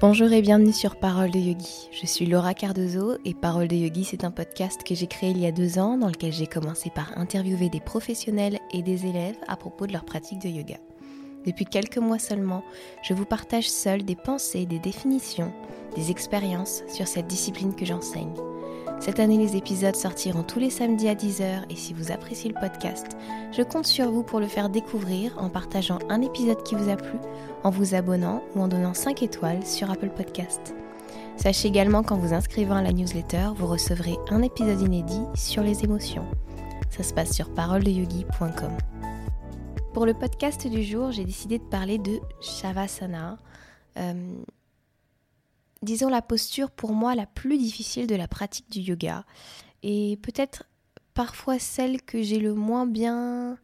Bonjour et bienvenue sur Parole de Yogi. Je suis Laura Cardozo et Parole de Yogi, c'est un podcast que j'ai créé il y a deux ans dans lequel j'ai commencé par interviewer des professionnels et des élèves à propos de leur pratique de yoga. Depuis quelques mois seulement, je vous partage seul des pensées, des définitions, des expériences sur cette discipline que j'enseigne. Cette année, les épisodes sortiront tous les samedis à 10h et si vous appréciez le podcast, je compte sur vous pour le faire découvrir en partageant un épisode qui vous a plu, en vous abonnant ou en donnant 5 étoiles sur Apple Podcast. Sachez également qu'en vous inscrivant à la newsletter, vous recevrez un épisode inédit sur les émotions. Ça se passe sur paroledeyogi.com. Pour le podcast du jour, j'ai décidé de parler de Shavasana. Euh, disons, la posture pour moi la plus difficile de la pratique du yoga. Et peut-être parfois celle que j'ai le moins bien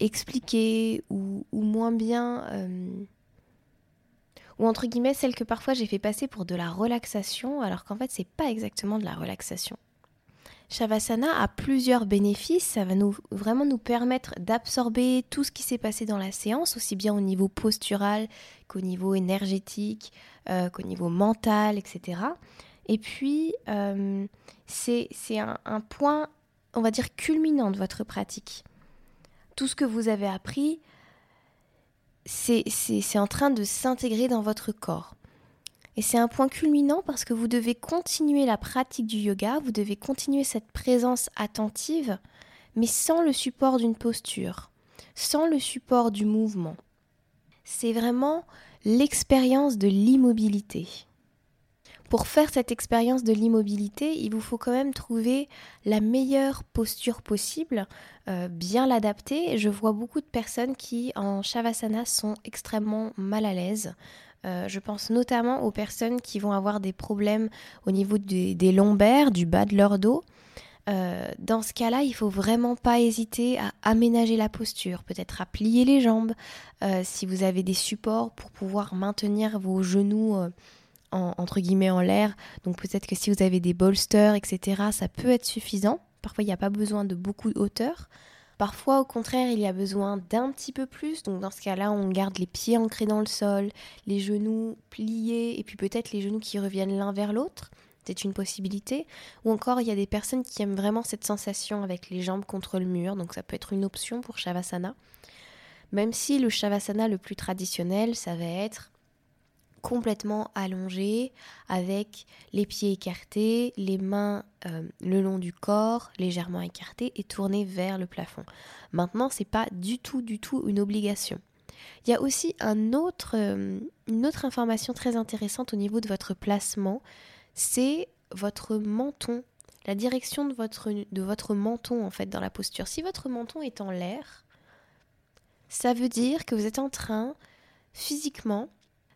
expliquée ou, moins bien... Euh, ou entre guillemets celle que parfois j'ai fait passer pour de la relaxation alors qu'en fait c'est pas exactement de la relaxation. Shavasana a plusieurs bénéfices. Ça va nous, vraiment nous permettre d'absorber tout ce qui s'est passé dans la séance, aussi bien au niveau postural qu'au niveau énergétique, euh, qu'au niveau mental, etc. Et puis, euh, c'est un, un point, on va dire, culminant de votre pratique. Tout ce que vous avez appris, c'est en train de s'intégrer dans votre corps. Et c'est un point culminant parce que vous devez continuer la pratique du yoga, vous devez continuer cette présence attentive, mais sans le support d'une posture, sans le support du mouvement. C'est vraiment l'expérience de l'immobilité. Pour faire cette expérience de l'immobilité, il vous faut quand même trouver la meilleure posture possible, euh, bien l'adapter. Je vois beaucoup de personnes qui en Shavasana sont extrêmement mal à l'aise, euh, je pense notamment aux personnes qui vont avoir des problèmes au niveau des, lombaires, du bas de leur dos. Euh, dans ce cas-là, il faut vraiment pas hésiter à aménager la posture, peut-être à plier les jambes, euh, si vous avez des supports pour pouvoir maintenir vos genoux entre en l'air. Donc peut-être que si vous avez des bolsters, etc., ça peut être suffisant. Parfois, il n'y a pas besoin de beaucoup de hauteur. Parfois, au contraire, il y a besoin d'un petit peu plus. Donc, dans ce cas-là, on garde les pieds ancrés dans le sol, les genoux pliés, et puis peut-être les genoux qui reviennent l'un vers l'autre. C'est une possibilité. Ou encore, il y a des personnes qui aiment vraiment cette sensation avec les jambes contre le mur. Donc, ça peut être une option pour Shavasana. Même si le Shavasana le plus traditionnel, ça va être complètement allongé, avec les pieds écartés, les mains euh, le long du corps, légèrement écartées et tournées vers le plafond. Maintenant, c'est pas du tout, du tout une obligation. Il y a aussi euh, une autre information très intéressante au niveau de votre placement, c'est votre menton, la direction de votre, de votre menton en fait dans la posture. Si votre menton est en l'air, ça veut dire que vous êtes en train physiquement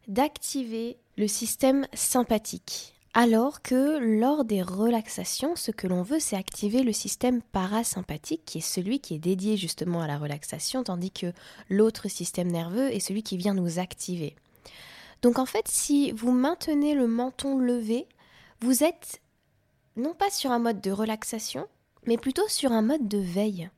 d'activer le système sympathique. Alors que lors des relaxations, ce que l'on veut, c'est activer le système parasympathique, qui est celui qui est dédié justement à la relaxation, tandis que l'autre système nerveux est celui qui vient nous activer. Donc en fait, si vous maintenez le menton levé, vous êtes non pas sur un mode de relaxation, mais plutôt sur un mode de veille.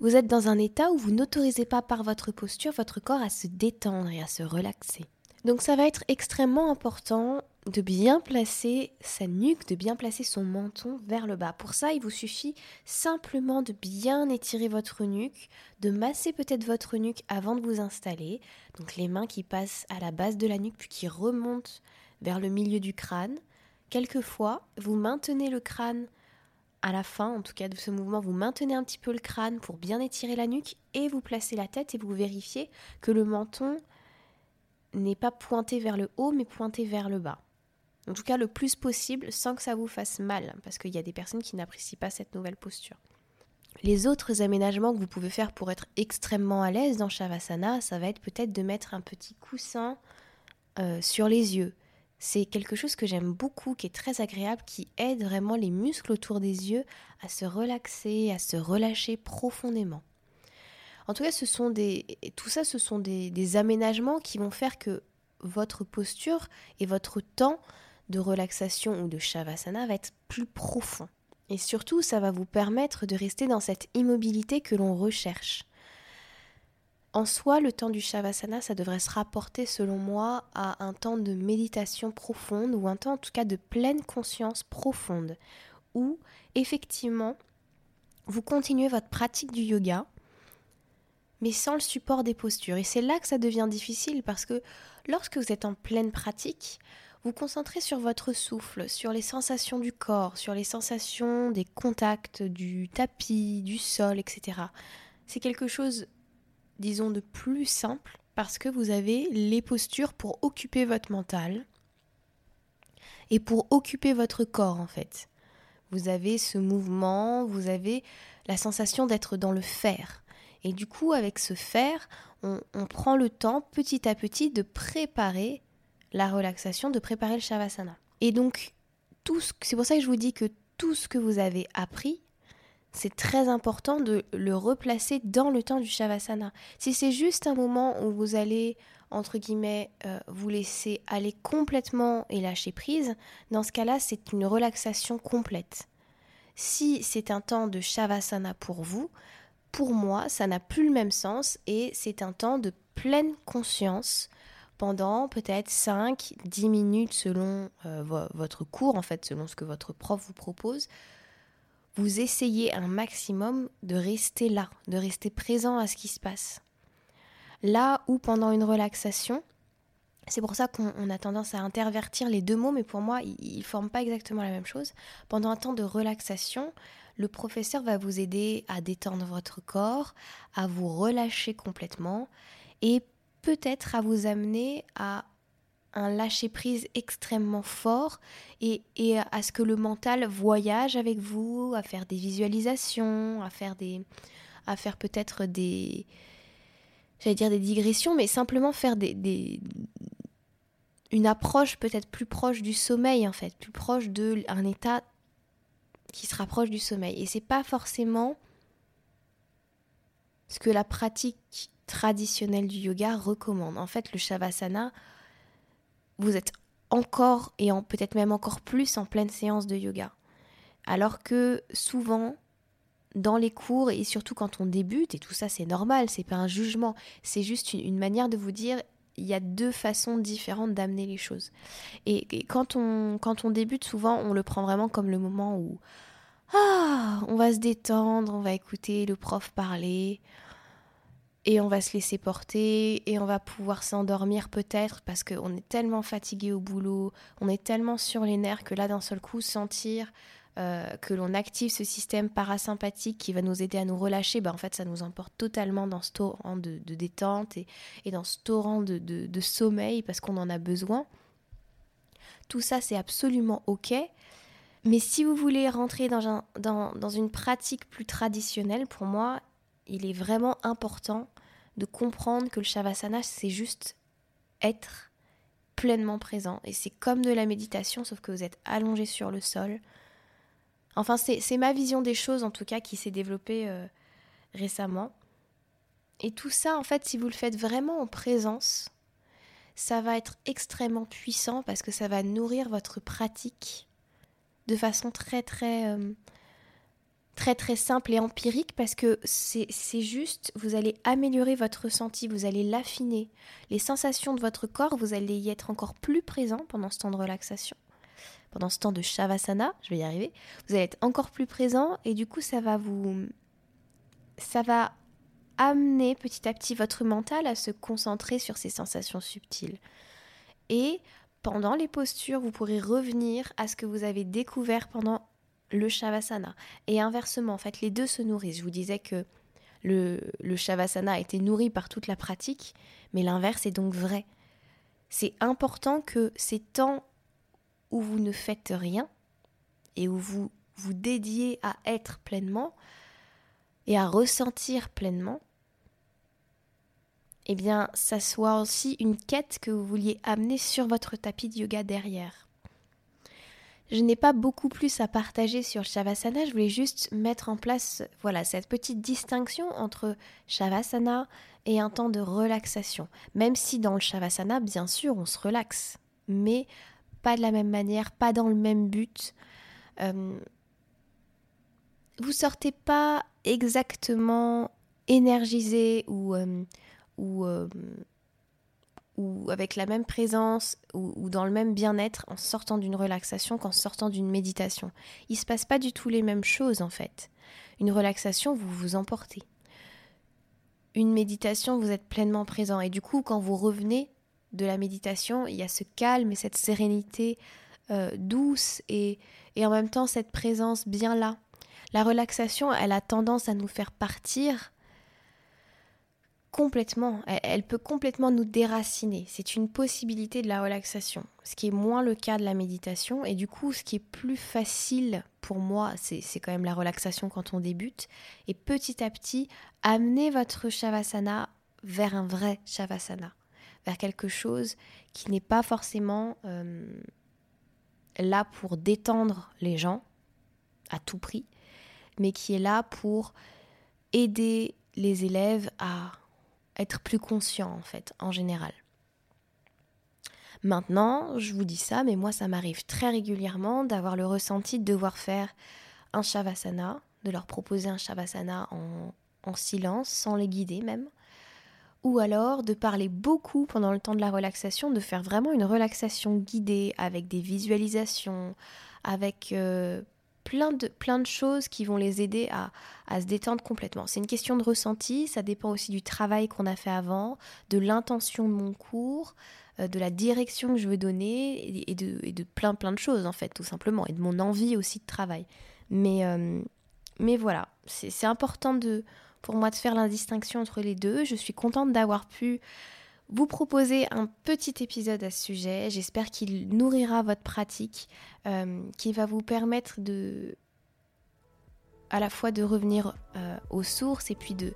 Vous êtes dans un état où vous n'autorisez pas par votre posture votre corps à se détendre et à se relaxer. Donc ça va être extrêmement important de bien placer sa nuque, de bien placer son menton vers le bas. Pour ça, il vous suffit simplement de bien étirer votre nuque, de masser peut-être votre nuque avant de vous installer. Donc les mains qui passent à la base de la nuque puis qui remontent vers le milieu du crâne. Quelquefois, vous maintenez le crâne à la fin, en tout cas de ce mouvement, vous maintenez un petit peu le crâne pour bien étirer la nuque et vous placez la tête et vous vérifiez que le menton n'est pas pointé vers le haut, mais pointé vers le bas. En tout cas, le plus possible sans que ça vous fasse mal, parce qu'il y a des personnes qui n'apprécient pas cette nouvelle posture. Les autres aménagements que vous pouvez faire pour être extrêmement à l'aise dans Shavasana, ça va être peut-être de mettre un petit coussin euh, sur les yeux. C'est quelque chose que j'aime beaucoup, qui est très agréable, qui aide vraiment les muscles autour des yeux à se relaxer, à se relâcher profondément. En tout cas, ce sont des, tout ça, ce sont des, aménagements qui vont faire que votre posture et votre temps de relaxation ou de shavasana va être plus profond. Et surtout, ça va vous permettre de rester dans cette immobilité que l'on recherche. En soi, le temps du Shavasana, ça devrait se rapporter, selon moi, à un temps de méditation profonde ou un temps en tout cas de pleine conscience profonde, où effectivement, vous continuez votre pratique du yoga, mais sans le support des postures. Et c'est là que ça devient difficile parce que lorsque vous êtes en pleine pratique, vous concentrez sur votre souffle, sur les sensations du corps, sur les sensations des contacts du tapis, du sol, etc. C'est quelque chose, disons, de plus simple parce que vous avez les postures pour occuper votre mental et pour occuper votre corps en fait. Vous avez ce mouvement, vous avez la sensation d'être dans le faire. Et du coup, avec ce faire, on, prend le temps petit à petit de préparer la relaxation, de préparer le shavasana. Et donc, c'est pour ça que je vous dis que tout ce que vous avez appris, c'est très important de le replacer dans le temps du shavasana. Si c'est juste un moment où vous allez, entre guillemets, euh, vous laisser aller complètement et lâcher prise, dans ce cas-là, c'est une relaxation complète. Si c'est un temps de shavasana pour vous, pour moi, ça n'a plus le même sens et c'est un temps de pleine conscience pendant peut-être 5, 10 minutes selon euh, votre cours, en fait, selon ce que votre prof vous propose. Vous essayez un maximum de rester là, de rester présent à ce qui se passe. Là où pendant une relaxation, c'est pour ça qu'on a tendance à intervertir les deux mots, mais pour moi, ils ne forment pas exactement la même chose. Pendant un temps de relaxation, le professeur va vous aider à détendre votre corps, à vous relâcher complètement et peut-être à vous amener à un lâcher-prise extrêmement fort et, à ce que le mental voyage avec vous, à faire des visualisations, à faire faire peut-être des j'allais dire des digressions, mais simplement faire des, des une approche peut-être plus proche du sommeil en fait, plus proche de état qui se rapproche du sommeil. Et c'est pas forcément ce que la pratique traditionnelle du yoga recommande. En fait, le shavasana, vous êtes encore et peut-être même encore plus en pleine séance de yoga. Alors que souvent, dans les cours et surtout quand on débute, et tout ça c'est normal, c'est pas un jugement, c'est juste une, manière de vous dire il y a deux façons différentes d'amener les choses. Et, quand, on, quand on débute, souvent, on le prend vraiment comme le moment où ah, on va se détendre, on va écouter le prof parler, et on va se laisser porter, et on va pouvoir s'endormir peut-être parce qu'on est tellement fatigué au boulot, on est tellement sur les nerfs que là, d'un seul coup, sentir euh, que l'on active ce système parasympathique qui va nous aider à nous relâcher, bah en fait ça nous emporte totalement dans ce torrent de, détente et, dans ce torrent de, sommeil parce qu'on en a besoin. Tout ça c'est absolument ok, mais si vous voulez rentrer dans, une pratique plus traditionnelle, pour moi, il est vraiment important de comprendre que le Shavasana c'est juste être pleinement présent. Et c'est comme de la méditation, sauf que vous êtes allongé sur le sol, Enfin, c'est ma vision des choses, en tout cas, qui s'est développée euh, récemment. Et tout ça, en fait, si vous le faites vraiment en présence, ça va être extrêmement puissant parce que ça va nourrir votre pratique de façon très, très, euh, très, très simple et empirique parce que c'est juste, vous allez améliorer votre ressenti, vous allez l'affiner. Les sensations de votre corps, vous allez y être encore plus présent pendant ce temps de relaxation pendant ce temps de Shavasana, je vais y arriver, vous allez être encore plus présent et du coup ça va vous ça va amener petit à petit votre mental à se concentrer sur ces sensations subtiles. Et pendant les postures, vous pourrez revenir à ce que vous avez découvert pendant le Shavasana. Et inversement, en fait, les deux se nourrissent. Je vous disais que le, Shavasana a été nourri par toute la pratique, mais l'inverse est donc vrai. C'est important que ces temps vous ne faites rien et où vous vous dédiez à être pleinement et à ressentir pleinement, eh bien, ça soit aussi une quête que vous vouliez amener sur votre tapis de yoga derrière. Je n'ai pas beaucoup plus à partager sur Shavasana, je voulais juste mettre en place voilà cette petite distinction entre Shavasana et un temps de relaxation. Même si dans le Shavasana, bien sûr, on se relaxe, mais pas de la même manière, pas dans le même but. Euh, vous sortez pas exactement énergisé ou, euh, ou, euh, ou avec la même présence ou, dans le même bien-être en sortant d'une relaxation qu'en sortant d'une méditation. Il ne se passe pas du tout les mêmes choses en fait. Une relaxation, vous vous emportez. Une méditation, vous êtes pleinement présent. Et du coup, quand vous revenez de la méditation, il y a ce calme et cette sérénité euh, douce et, et en même temps cette présence bien là. La relaxation, elle a tendance à nous faire partir complètement. Elle, peut complètement nous déraciner. C'est une possibilité de la relaxation, ce qui est moins le cas de la méditation. Et du coup, ce qui est plus facile pour moi, c'est quand même la relaxation quand on débute. Et petit à petit, amener votre shavasana vers un vrai shavasana, vers quelque chose qui n'est pas forcément euh, là pour détendre les gens à tout prix, mais qui est là pour aider les élèves à être plus conscient en fait, en général. Maintenant, je vous dis ça, mais moi ça m'arrive très régulièrement d'avoir le ressenti de devoir faire un shavasana, de leur proposer un shavasana en silence, sans les guider même, ou alors de parler beaucoup pendant le temps de la relaxation, de faire vraiment une relaxation guidée avec des visualisations, avec euh, plein de, plein de choses qui vont les aider à, se détendre complètement. C'est une question de ressenti, ça dépend aussi du travail qu'on a fait avant, de l'intention de mon cours, euh, de la direction que je veux donner et de, et de, plein plein de choses en fait, tout simplement, et de mon envie aussi de travail. Mais, euh, mais voilà, c'est important de, pour moi de faire la distinction entre les deux. Je suis contente d'avoir pu vous proposer un petit épisode à ce sujet. J'espère qu'il nourrira votre pratique, euh, qui va vous permettre de à la fois de revenir euh, aux sources et puis de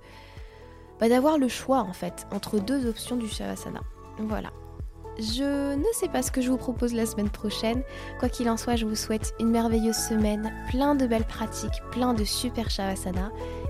bah, d'avoir le choix en fait entre deux options du Shavasana. Voilà. Je ne sais pas ce que je vous propose la semaine prochaine. Quoi qu'il en soit, je vous souhaite une merveilleuse semaine, plein de belles pratiques, plein de super Shavasana